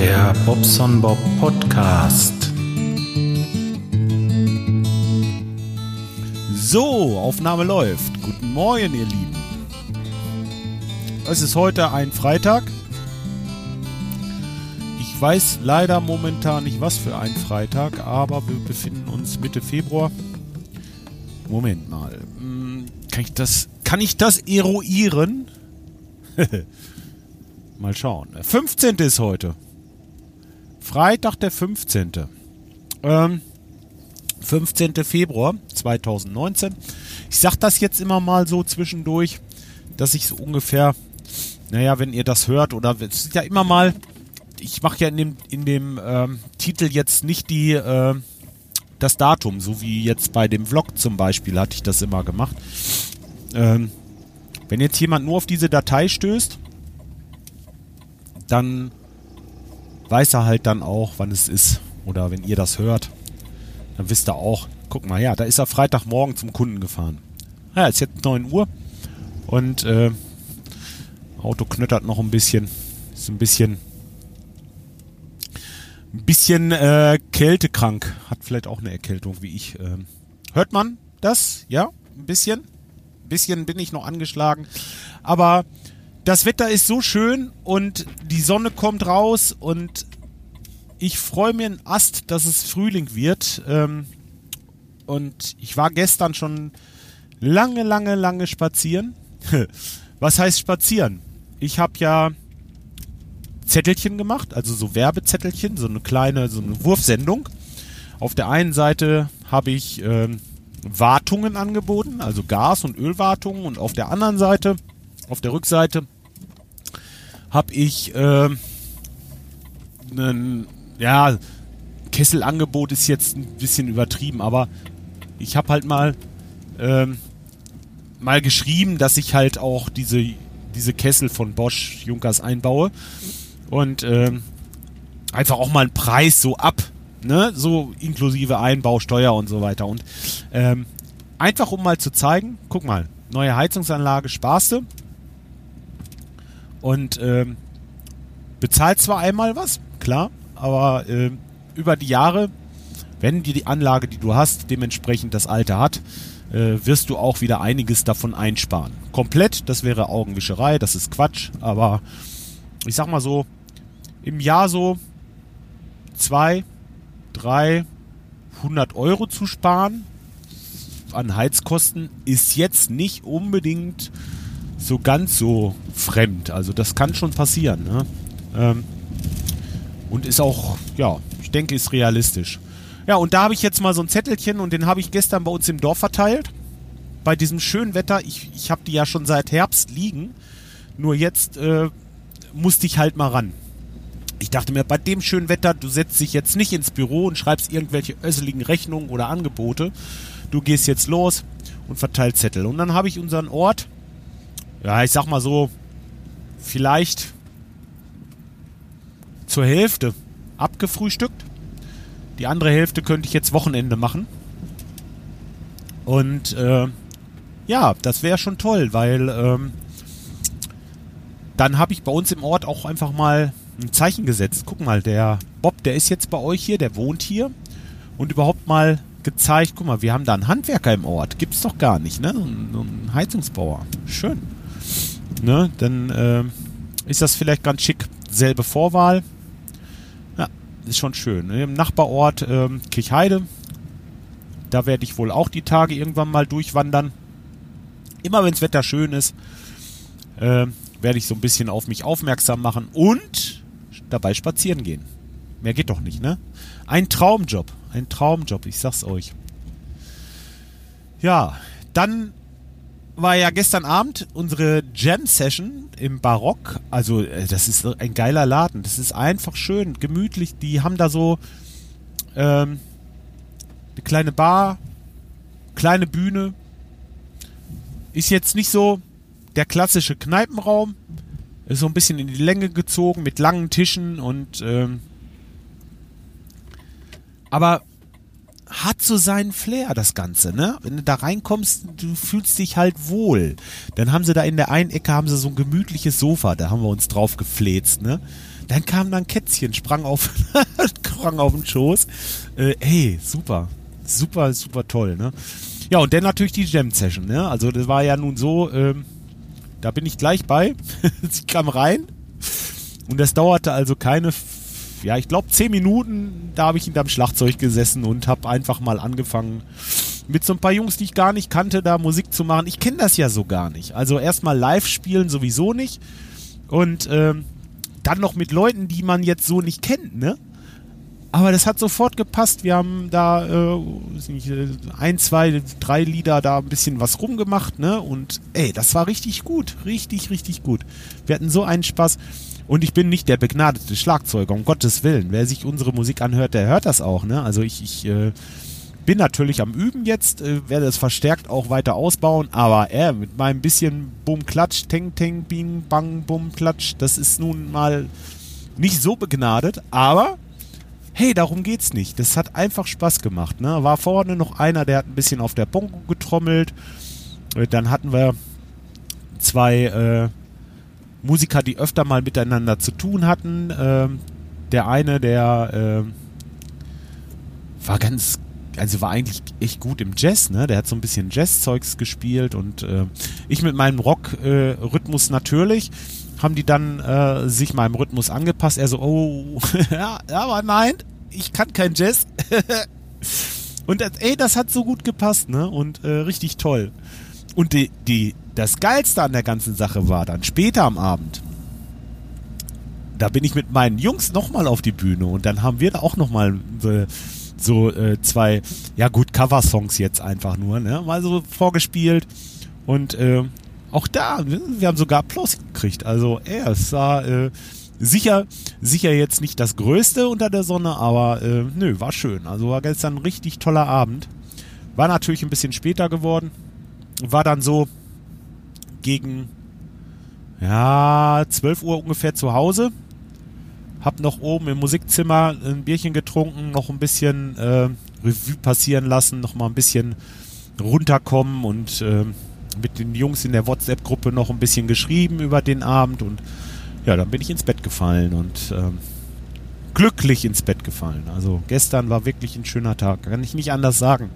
Der Bobson Bob Podcast. So, Aufnahme läuft. Guten Morgen, ihr Lieben. Es ist heute ein Freitag. Ich weiß leider momentan nicht, was für ein Freitag, aber wir befinden uns Mitte Februar. Moment mal. Hm, Kann ich das, kann ich das eruieren? mal schauen. 15. ist heute. Freitag, der 15. Ähm, 15. Februar 2019. Ich sag das jetzt immer mal so zwischendurch, dass ich so ungefähr, naja, wenn ihr das hört, oder es ist ja immer mal, ich mache ja in dem, in dem ähm, Titel jetzt nicht die, äh, das Datum, so wie jetzt bei dem Vlog zum Beispiel hatte ich das immer gemacht. Ähm, wenn jetzt jemand nur auf diese Datei stößt, dann weiß er halt dann auch, wann es ist. Oder wenn ihr das hört, dann wisst ihr auch, guck mal, ja, da ist er Freitagmorgen zum Kunden gefahren. Ja, ist jetzt 9 Uhr und äh, Auto knöttert noch ein bisschen. Ist ein bisschen ein bisschen äh, kältekrank. Hat vielleicht auch eine Erkältung wie ich. Ähm, hört man das? Ja, ein bisschen. Ein bisschen bin ich noch angeschlagen. Aber das Wetter ist so schön und die Sonne kommt raus und ich freue mir einen Ast, dass es Frühling wird. Ähm, und ich war gestern schon lange, lange, lange spazieren. Was heißt spazieren? Ich habe ja Zettelchen gemacht, also so Werbezettelchen, so eine kleine, so eine Wurfsendung. Auf der einen Seite habe ich ähm, Wartungen angeboten, also Gas- und Ölwartungen, und auf der anderen Seite, auf der Rückseite, habe ich äh, ja, Kesselangebot ist jetzt ein bisschen übertrieben, aber ich habe halt mal ähm, mal geschrieben, dass ich halt auch diese diese Kessel von Bosch Junkers einbaue und ähm, einfach auch mal einen Preis so ab, ne, so inklusive Einbau, Steuer und so weiter und ähm, einfach um mal zu zeigen, guck mal, neue Heizungsanlage, sparste und ähm, bezahlt zwar einmal was, klar, aber äh, über die Jahre, wenn dir die Anlage, die du hast, dementsprechend das Alter hat, äh, wirst du auch wieder einiges davon einsparen. Komplett, das wäre Augenwischerei, das ist Quatsch, aber ich sag mal so, im Jahr so zwei, drei, hundert Euro zu sparen an Heizkosten ist jetzt nicht unbedingt so ganz so fremd. Also das kann schon passieren. Ne? Ähm, und ist auch, ja, ich denke, ist realistisch. Ja, und da habe ich jetzt mal so ein Zettelchen und den habe ich gestern bei uns im Dorf verteilt. Bei diesem schönen Wetter. Ich, ich habe die ja schon seit Herbst liegen. Nur jetzt äh, musste ich halt mal ran. Ich dachte mir, bei dem schönen Wetter, du setzt dich jetzt nicht ins Büro und schreibst irgendwelche össeligen Rechnungen oder Angebote. Du gehst jetzt los und verteilst Zettel. Und dann habe ich unseren Ort, ja, ich sag mal so, vielleicht zur Hälfte abgefrühstückt. Die andere Hälfte könnte ich jetzt Wochenende machen. Und äh, ja, das wäre schon toll, weil ähm, dann habe ich bei uns im Ort auch einfach mal ein Zeichen gesetzt. Guck mal, der Bob, der ist jetzt bei euch hier, der wohnt hier und überhaupt mal gezeigt, guck mal, wir haben da einen Handwerker im Ort. Gibt's doch gar nicht, ne? So ein, Heizungsbauer. Schön. Ne? Dann äh, ist das vielleicht ganz schick. Selbe Vorwahl. Ja, ist schon schön. Ne? Im Nachbarort ähm, Kirchheide. Da werde ich wohl auch die Tage irgendwann mal durchwandern. Immer wenns Wetter schön ist, äh, werde ich so ein bisschen auf mich aufmerksam machen und dabei spazieren gehen. Mehr geht doch nicht, ne? Ein Traumjob. Ein Traumjob, ich sag's euch. Ja, dann war ja gestern Abend unsere Jam-Session im Barock. Also, äh, das ist ein geiler Laden. Das ist einfach schön, gemütlich. Die haben da so ähm, eine kleine Bar, kleine Bühne. Ist jetzt nicht so der klassische Kneipenraum. Ist so ein bisschen in die Länge gezogen mit langen Tischen und ähm, aber hat so seinen Flair, das Ganze, ne? Wenn du da reinkommst, du fühlst dich halt wohl. Dann haben sie da in der einen Ecke haben sie so ein gemütliches Sofa, da haben wir uns drauf gefläzt, ne? Dann kam dann Kätzchen, sprang auf, sprang auf den Schoß. Äh, ey, super. Super, super toll, ne? Ja, und dann natürlich die Jam-Session, ne? Also das war ja nun so, ähm, da bin ich gleich bei. Sie kam rein und das dauerte also keine ja, ich glaube, zehn Minuten, da habe ich hinterm Schlagzeug gesessen und habe einfach mal angefangen, mit so ein paar Jungs, die ich gar nicht kannte, da Musik zu machen. Ich kenne das ja so gar nicht. Also erstmal live spielen sowieso nicht. Und ähm, dann noch mit Leuten, die man jetzt so nicht kennt, ne? Aber das hat sofort gepasst. Wir haben da äh, ein, zwei, drei Lieder da ein bisschen was rumgemacht, ne? Und ey, das war richtig gut. Richtig, richtig gut. Wir hatten so einen Spaß. Und ich bin nicht der begnadete Schlagzeuger, um Gottes Willen. Wer sich unsere Musik anhört, der hört das auch. Ne? Also ich, ich äh, bin natürlich am Üben jetzt, äh, werde es verstärkt auch weiter ausbauen, aber äh, mit meinem bisschen Bum Klatsch, Teng Teng, Bing Bang Bum Klatsch, das ist nun mal nicht so begnadet, aber hey, darum geht's nicht. Das hat einfach Spaß gemacht. Ne? War vorne noch einer, der hat ein bisschen auf der Bongo getrommelt. Äh, dann hatten wir zwei äh, Musiker, die öfter mal miteinander zu tun hatten. Ähm, der eine, der äh, war ganz, also war eigentlich echt gut im Jazz, ne? Der hat so ein bisschen Jazz-Zeugs gespielt und äh, ich mit meinem Rock-Rhythmus äh, natürlich haben die dann äh, sich meinem Rhythmus angepasst. Er so, oh, ja, aber nein, ich kann kein Jazz. und das, ey, das hat so gut gepasst, ne? Und äh, richtig toll. Und die, die, das Geilste an der ganzen Sache war dann später am Abend. Da bin ich mit meinen Jungs nochmal auf die Bühne und dann haben wir da auch nochmal so, so äh, zwei, ja gut, Cover-Songs jetzt einfach nur, ne? Mal so vorgespielt. Und äh, auch da, wir haben sogar Applaus gekriegt. Also, ey, es war äh, sicher, sicher jetzt nicht das Größte unter der Sonne, aber äh, nö, war schön. Also war gestern ein richtig toller Abend. War natürlich ein bisschen später geworden war dann so gegen ja 12 Uhr ungefähr zu Hause. Hab noch oben im Musikzimmer ein Bierchen getrunken, noch ein bisschen äh, Revue passieren lassen, noch mal ein bisschen runterkommen und äh, mit den Jungs in der WhatsApp-Gruppe noch ein bisschen geschrieben über den Abend und ja, dann bin ich ins Bett gefallen und äh, glücklich ins Bett gefallen. Also gestern war wirklich ein schöner Tag, kann ich nicht anders sagen.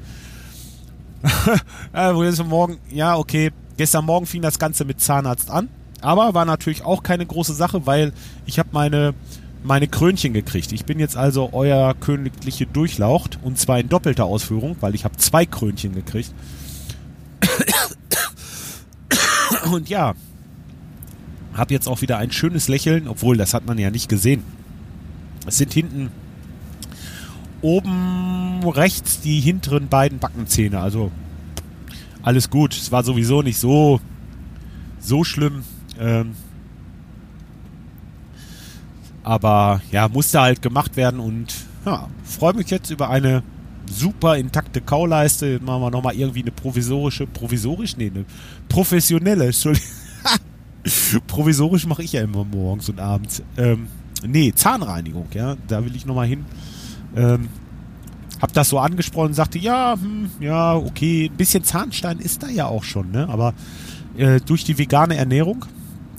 ja, morgen, ja, okay. Gestern Morgen fing das Ganze mit Zahnarzt an. Aber war natürlich auch keine große Sache, weil ich habe meine, meine Krönchen gekriegt. Ich bin jetzt also euer königliche Durchlaucht. Und zwar in doppelter Ausführung, weil ich habe zwei Krönchen gekriegt. Und ja, habe jetzt auch wieder ein schönes Lächeln, obwohl das hat man ja nicht gesehen. Es sind hinten oben rechts die hinteren beiden Backenzähne. Also alles gut. Es war sowieso nicht so, so schlimm. Ähm, aber ja, musste halt gemacht werden und ja, freue mich jetzt über eine super intakte Kauleiste. Jetzt machen wir nochmal irgendwie eine provisorische, provisorisch? Nee, eine professionelle. Provisorisch mache ich ja immer morgens und abends. Ähm, nee, Zahnreinigung, ja, da will ich nochmal hin. Ähm, hab das so angesprochen, sagte, ja, hm, ja, okay, ein bisschen Zahnstein ist da ja auch schon, ne? Aber äh, durch die vegane Ernährung,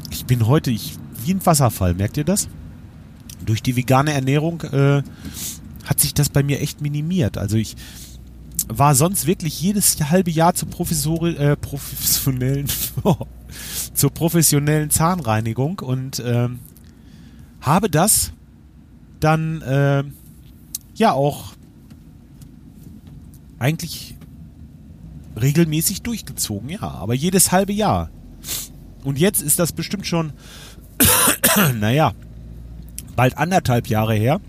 ich bin heute ich, wie ein Wasserfall, merkt ihr das? Durch die vegane Ernährung äh, hat sich das bei mir echt minimiert. Also ich war sonst wirklich jedes halbe Jahr zur äh, professionellen zur professionellen Zahnreinigung und ähm, habe das dann äh, ja auch eigentlich regelmäßig durchgezogen, ja, aber jedes halbe Jahr. Und jetzt ist das bestimmt schon, naja, bald anderthalb Jahre her,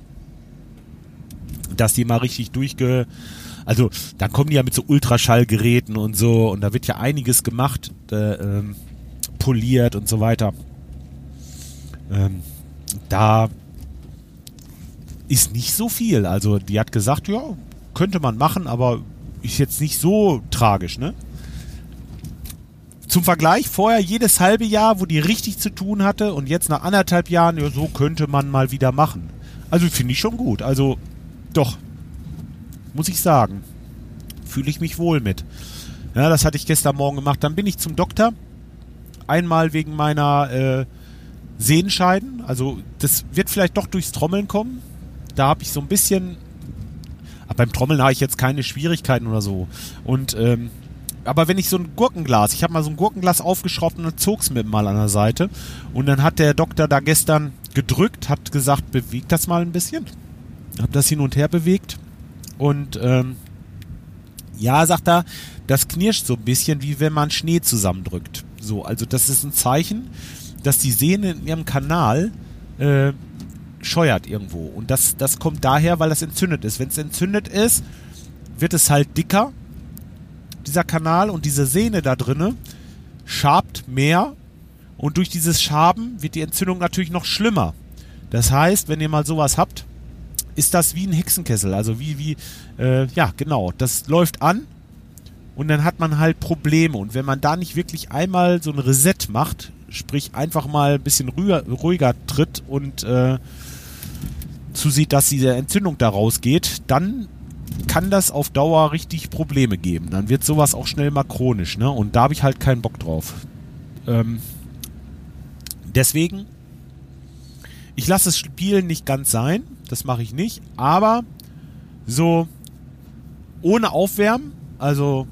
dass die mal richtig durchge... Also, dann kommen die ja mit so Ultraschallgeräten und so und da wird ja einiges gemacht, äh, ähm, poliert und so weiter. Ähm, da ist nicht so viel. Also die hat gesagt, ja, könnte man machen, aber ist jetzt nicht so tragisch, ne? Zum Vergleich, vorher jedes halbe Jahr, wo die richtig zu tun hatte und jetzt nach anderthalb Jahren, ja, so könnte man mal wieder machen. Also finde ich schon gut. Also doch. muss ich sagen. Fühle ich mich wohl mit. Ja, das hatte ich gestern Morgen gemacht. Dann bin ich zum Doktor. Einmal wegen meiner äh, Sehenscheiden. Also das wird vielleicht doch durchs Trommeln kommen. Da habe ich so ein bisschen. Aber beim Trommeln habe ich jetzt keine Schwierigkeiten oder so. Und ähm, aber wenn ich so ein Gurkenglas, ich habe mal so ein Gurkenglas aufgeschraubt und zog es mir mal an der Seite. Und dann hat der Doktor da gestern gedrückt, hat gesagt, bewegt das mal ein bisschen. Hab das hin und her bewegt. Und ähm, ja, sagt er, das knirscht so ein bisschen, wie wenn man Schnee zusammendrückt. So, also das ist ein Zeichen, dass die Sehne in ihrem Kanal äh, scheuert irgendwo. Und das, das kommt daher, weil das entzündet ist. Wenn es entzündet ist, wird es halt dicker, dieser Kanal und diese Sehne da drinne schabt mehr und durch dieses Schaben wird die Entzündung natürlich noch schlimmer. Das heißt, wenn ihr mal sowas habt, ist das wie ein Hexenkessel. Also wie, wie, äh, ja, genau. Das läuft an und dann hat man halt Probleme. Und wenn man da nicht wirklich einmal so ein Reset macht, sprich einfach mal ein bisschen ruhiger, ruhiger tritt und äh, zusieht, dass diese Entzündung da rausgeht, dann kann das auf Dauer richtig Probleme geben. Dann wird sowas auch schnell mal chronisch, ne? Und da habe ich halt keinen Bock drauf. Ähm, deswegen, ich lasse das Spielen nicht ganz sein, das mache ich nicht, aber so ohne Aufwärmen, also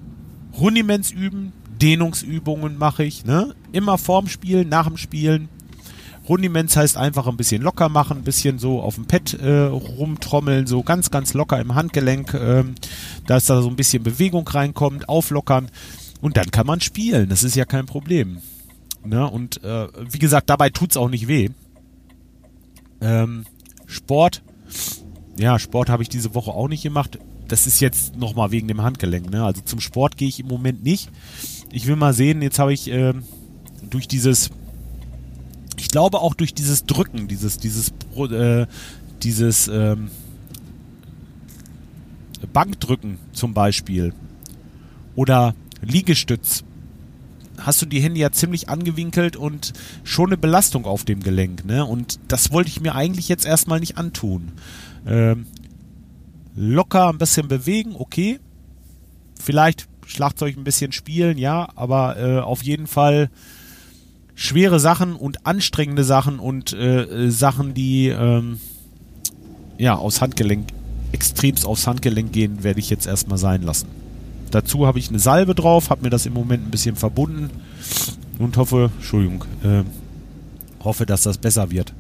Rudiments üben, Dehnungsübungen mache ich, ne? Immer vorm Spielen, nach dem Spielen. Rudiments heißt einfach ein bisschen locker machen, ein bisschen so auf dem Pad äh, rumtrommeln, so ganz, ganz locker im Handgelenk, ähm, dass da so ein bisschen Bewegung reinkommt, auflockern und dann kann man spielen. Das ist ja kein Problem. Ne? Und äh, wie gesagt, dabei tut's auch nicht weh. Ähm, Sport, ja, Sport habe ich diese Woche auch nicht gemacht. Das ist jetzt nochmal wegen dem Handgelenk. Ne? Also zum Sport gehe ich im Moment nicht. Ich will mal sehen, jetzt habe ich äh, durch dieses ich glaube auch durch dieses Drücken, dieses, dieses, äh, dieses ähm, Bankdrücken zum Beispiel oder Liegestütz, hast du die Hände ja ziemlich angewinkelt und schon eine Belastung auf dem Gelenk, ne? Und das wollte ich mir eigentlich jetzt erstmal nicht antun. Ähm, locker ein bisschen bewegen, okay. Vielleicht Schlagzeug ein bisschen spielen, ja, aber äh, auf jeden Fall schwere Sachen und anstrengende Sachen und äh, Sachen, die ähm, ja aus Handgelenk, extremst aufs Handgelenk gehen, werde ich jetzt erstmal sein lassen. Dazu habe ich eine Salbe drauf, habe mir das im Moment ein bisschen verbunden und hoffe, Entschuldigung, äh, hoffe, dass das besser wird.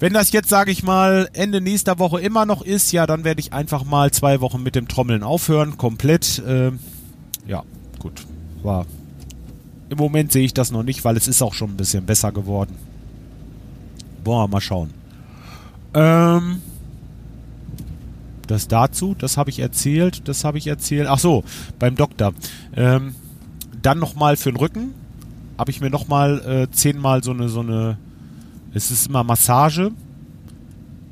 Wenn das jetzt, sage ich mal, Ende nächster Woche immer noch ist, ja, dann werde ich einfach mal zwei Wochen mit dem Trommeln aufhören, komplett. Äh, ja, gut, war im Moment sehe ich das noch nicht, weil es ist auch schon ein bisschen besser geworden. Boah, mal schauen. Ähm, das dazu, das habe ich erzählt, das habe ich erzählt. Ach so, beim Doktor. Ähm, dann nochmal für den Rücken habe ich mir nochmal äh, zehnmal so eine, so eine, es ist immer Massage,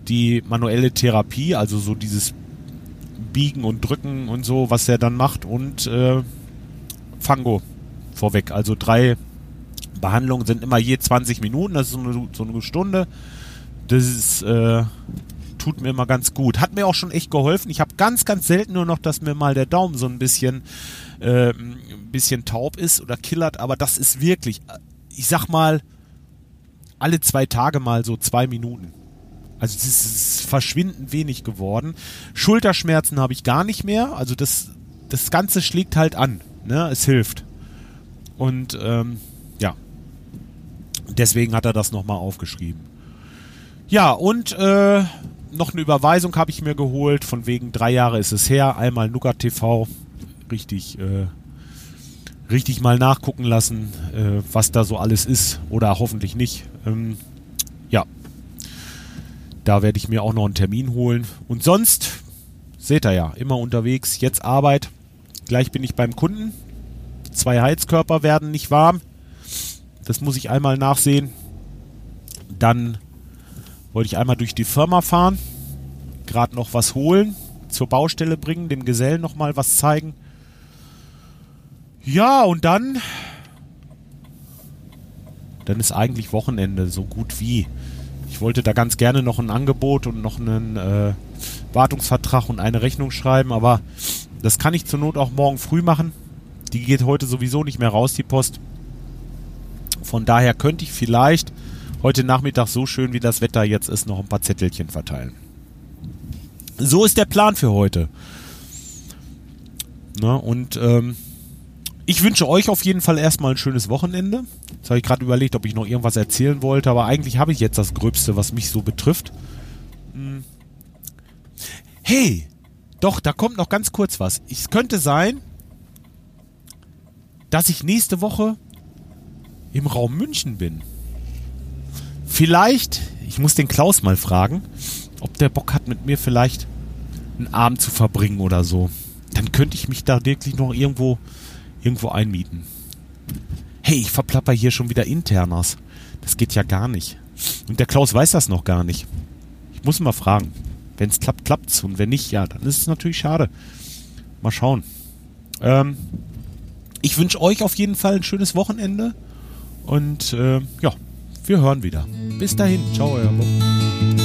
die manuelle Therapie, also so dieses Biegen und Drücken und so, was er dann macht und äh, Fango vorweg. Also drei Behandlungen sind immer je 20 Minuten, das ist so eine, so eine Stunde. Das ist, äh, tut mir immer ganz gut. Hat mir auch schon echt geholfen. Ich habe ganz, ganz selten nur noch, dass mir mal der Daumen so ein bisschen, äh, ein bisschen taub ist oder killert, aber das ist wirklich, ich sag mal, alle zwei Tage mal so zwei Minuten. Also es ist verschwindend wenig geworden. Schulterschmerzen habe ich gar nicht mehr. Also das, das Ganze schlägt halt an. Ne? Es hilft. Und ähm, ja, deswegen hat er das nochmal aufgeschrieben. Ja, und äh, noch eine Überweisung habe ich mir geholt, von wegen drei Jahre ist es her, einmal Nougat TV, richtig, äh, richtig mal nachgucken lassen, äh, was da so alles ist oder hoffentlich nicht. Ähm, ja, da werde ich mir auch noch einen Termin holen. Und sonst, seht ihr ja, immer unterwegs, jetzt Arbeit. Gleich bin ich beim Kunden, Zwei Heizkörper werden nicht warm. Das muss ich einmal nachsehen. Dann wollte ich einmal durch die Firma fahren, gerade noch was holen, zur Baustelle bringen, dem Gesellen noch mal was zeigen. Ja, und dann dann ist eigentlich Wochenende so gut wie. Ich wollte da ganz gerne noch ein Angebot und noch einen, äh, Wartungsvertrag und eine Rechnung schreiben, aber das kann ich zur Not auch morgen früh machen. Die geht heute sowieso nicht mehr raus, die Post. Von daher könnte ich vielleicht heute Nachmittag so schön wie das Wetter jetzt ist, noch ein paar Zettelchen verteilen. So ist der Plan für heute. Na, und ähm, ich wünsche euch auf jeden Fall erstmal ein schönes Wochenende. Jetzt habe ich gerade überlegt, ob ich noch irgendwas erzählen wollte, aber eigentlich habe ich jetzt das Gröbste, was mich so betrifft. Hm. Hey, doch, da kommt noch ganz kurz was. Es könnte sein, dass ich nächste Woche im Raum München bin. Vielleicht, ich muss den Klaus mal fragen, ob der Bock hat, mit mir vielleicht einen Abend zu verbringen oder so. Dann könnte ich mich da wirklich noch irgendwo, irgendwo einmieten. Hey, ich verplapper hier schon wieder Internas. Das geht ja gar nicht. Und der Klaus weiß das noch gar nicht. Ich muss mal fragen. Wenn es klappt, klappt's. Und wenn nicht, ja, dann ist es natürlich schade. Mal schauen. Ähm, ich wünsche euch auf jeden Fall ein schönes Wochenende. Und äh, ja, wir hören wieder. Bis dahin. Ciao, euer Bob.